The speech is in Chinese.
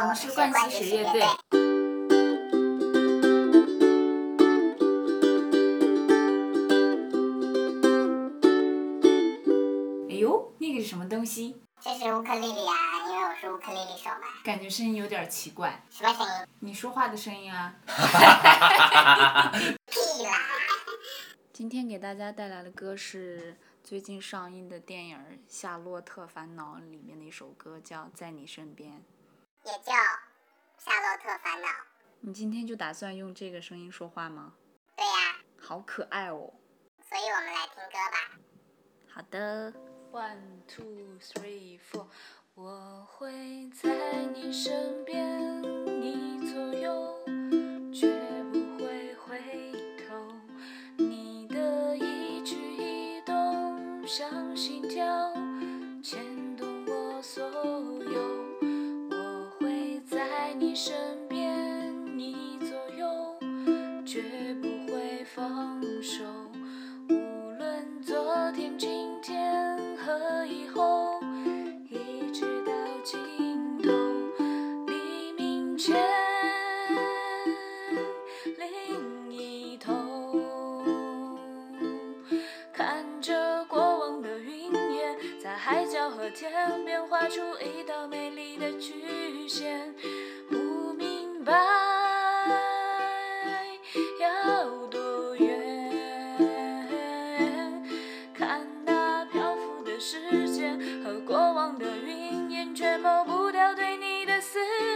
我们是冠希实业队。哎呦，那个是什么东西？这是乌克丽丽啊，因为我是乌克丽丽手嘛。感觉声音有点奇怪。什么声音？你说话的声音啊。屁啦！今天给大家带来的歌是最近上映的电影《夏洛特烦恼》里面的一首歌，叫《在你身边》。也叫《夏洛特烦恼》。你今天就打算用这个声音说话吗？对呀。好可爱哦。所以我们来听歌吧。好的。One two three four，我会在你身边，你左右，绝不会回头。你的一举一动像心跳，牵动我所有。在你身海角和天边画出一道美丽的曲线，不明白要多远，看那漂浮的时间和过往的云烟，却抹不掉对你的思念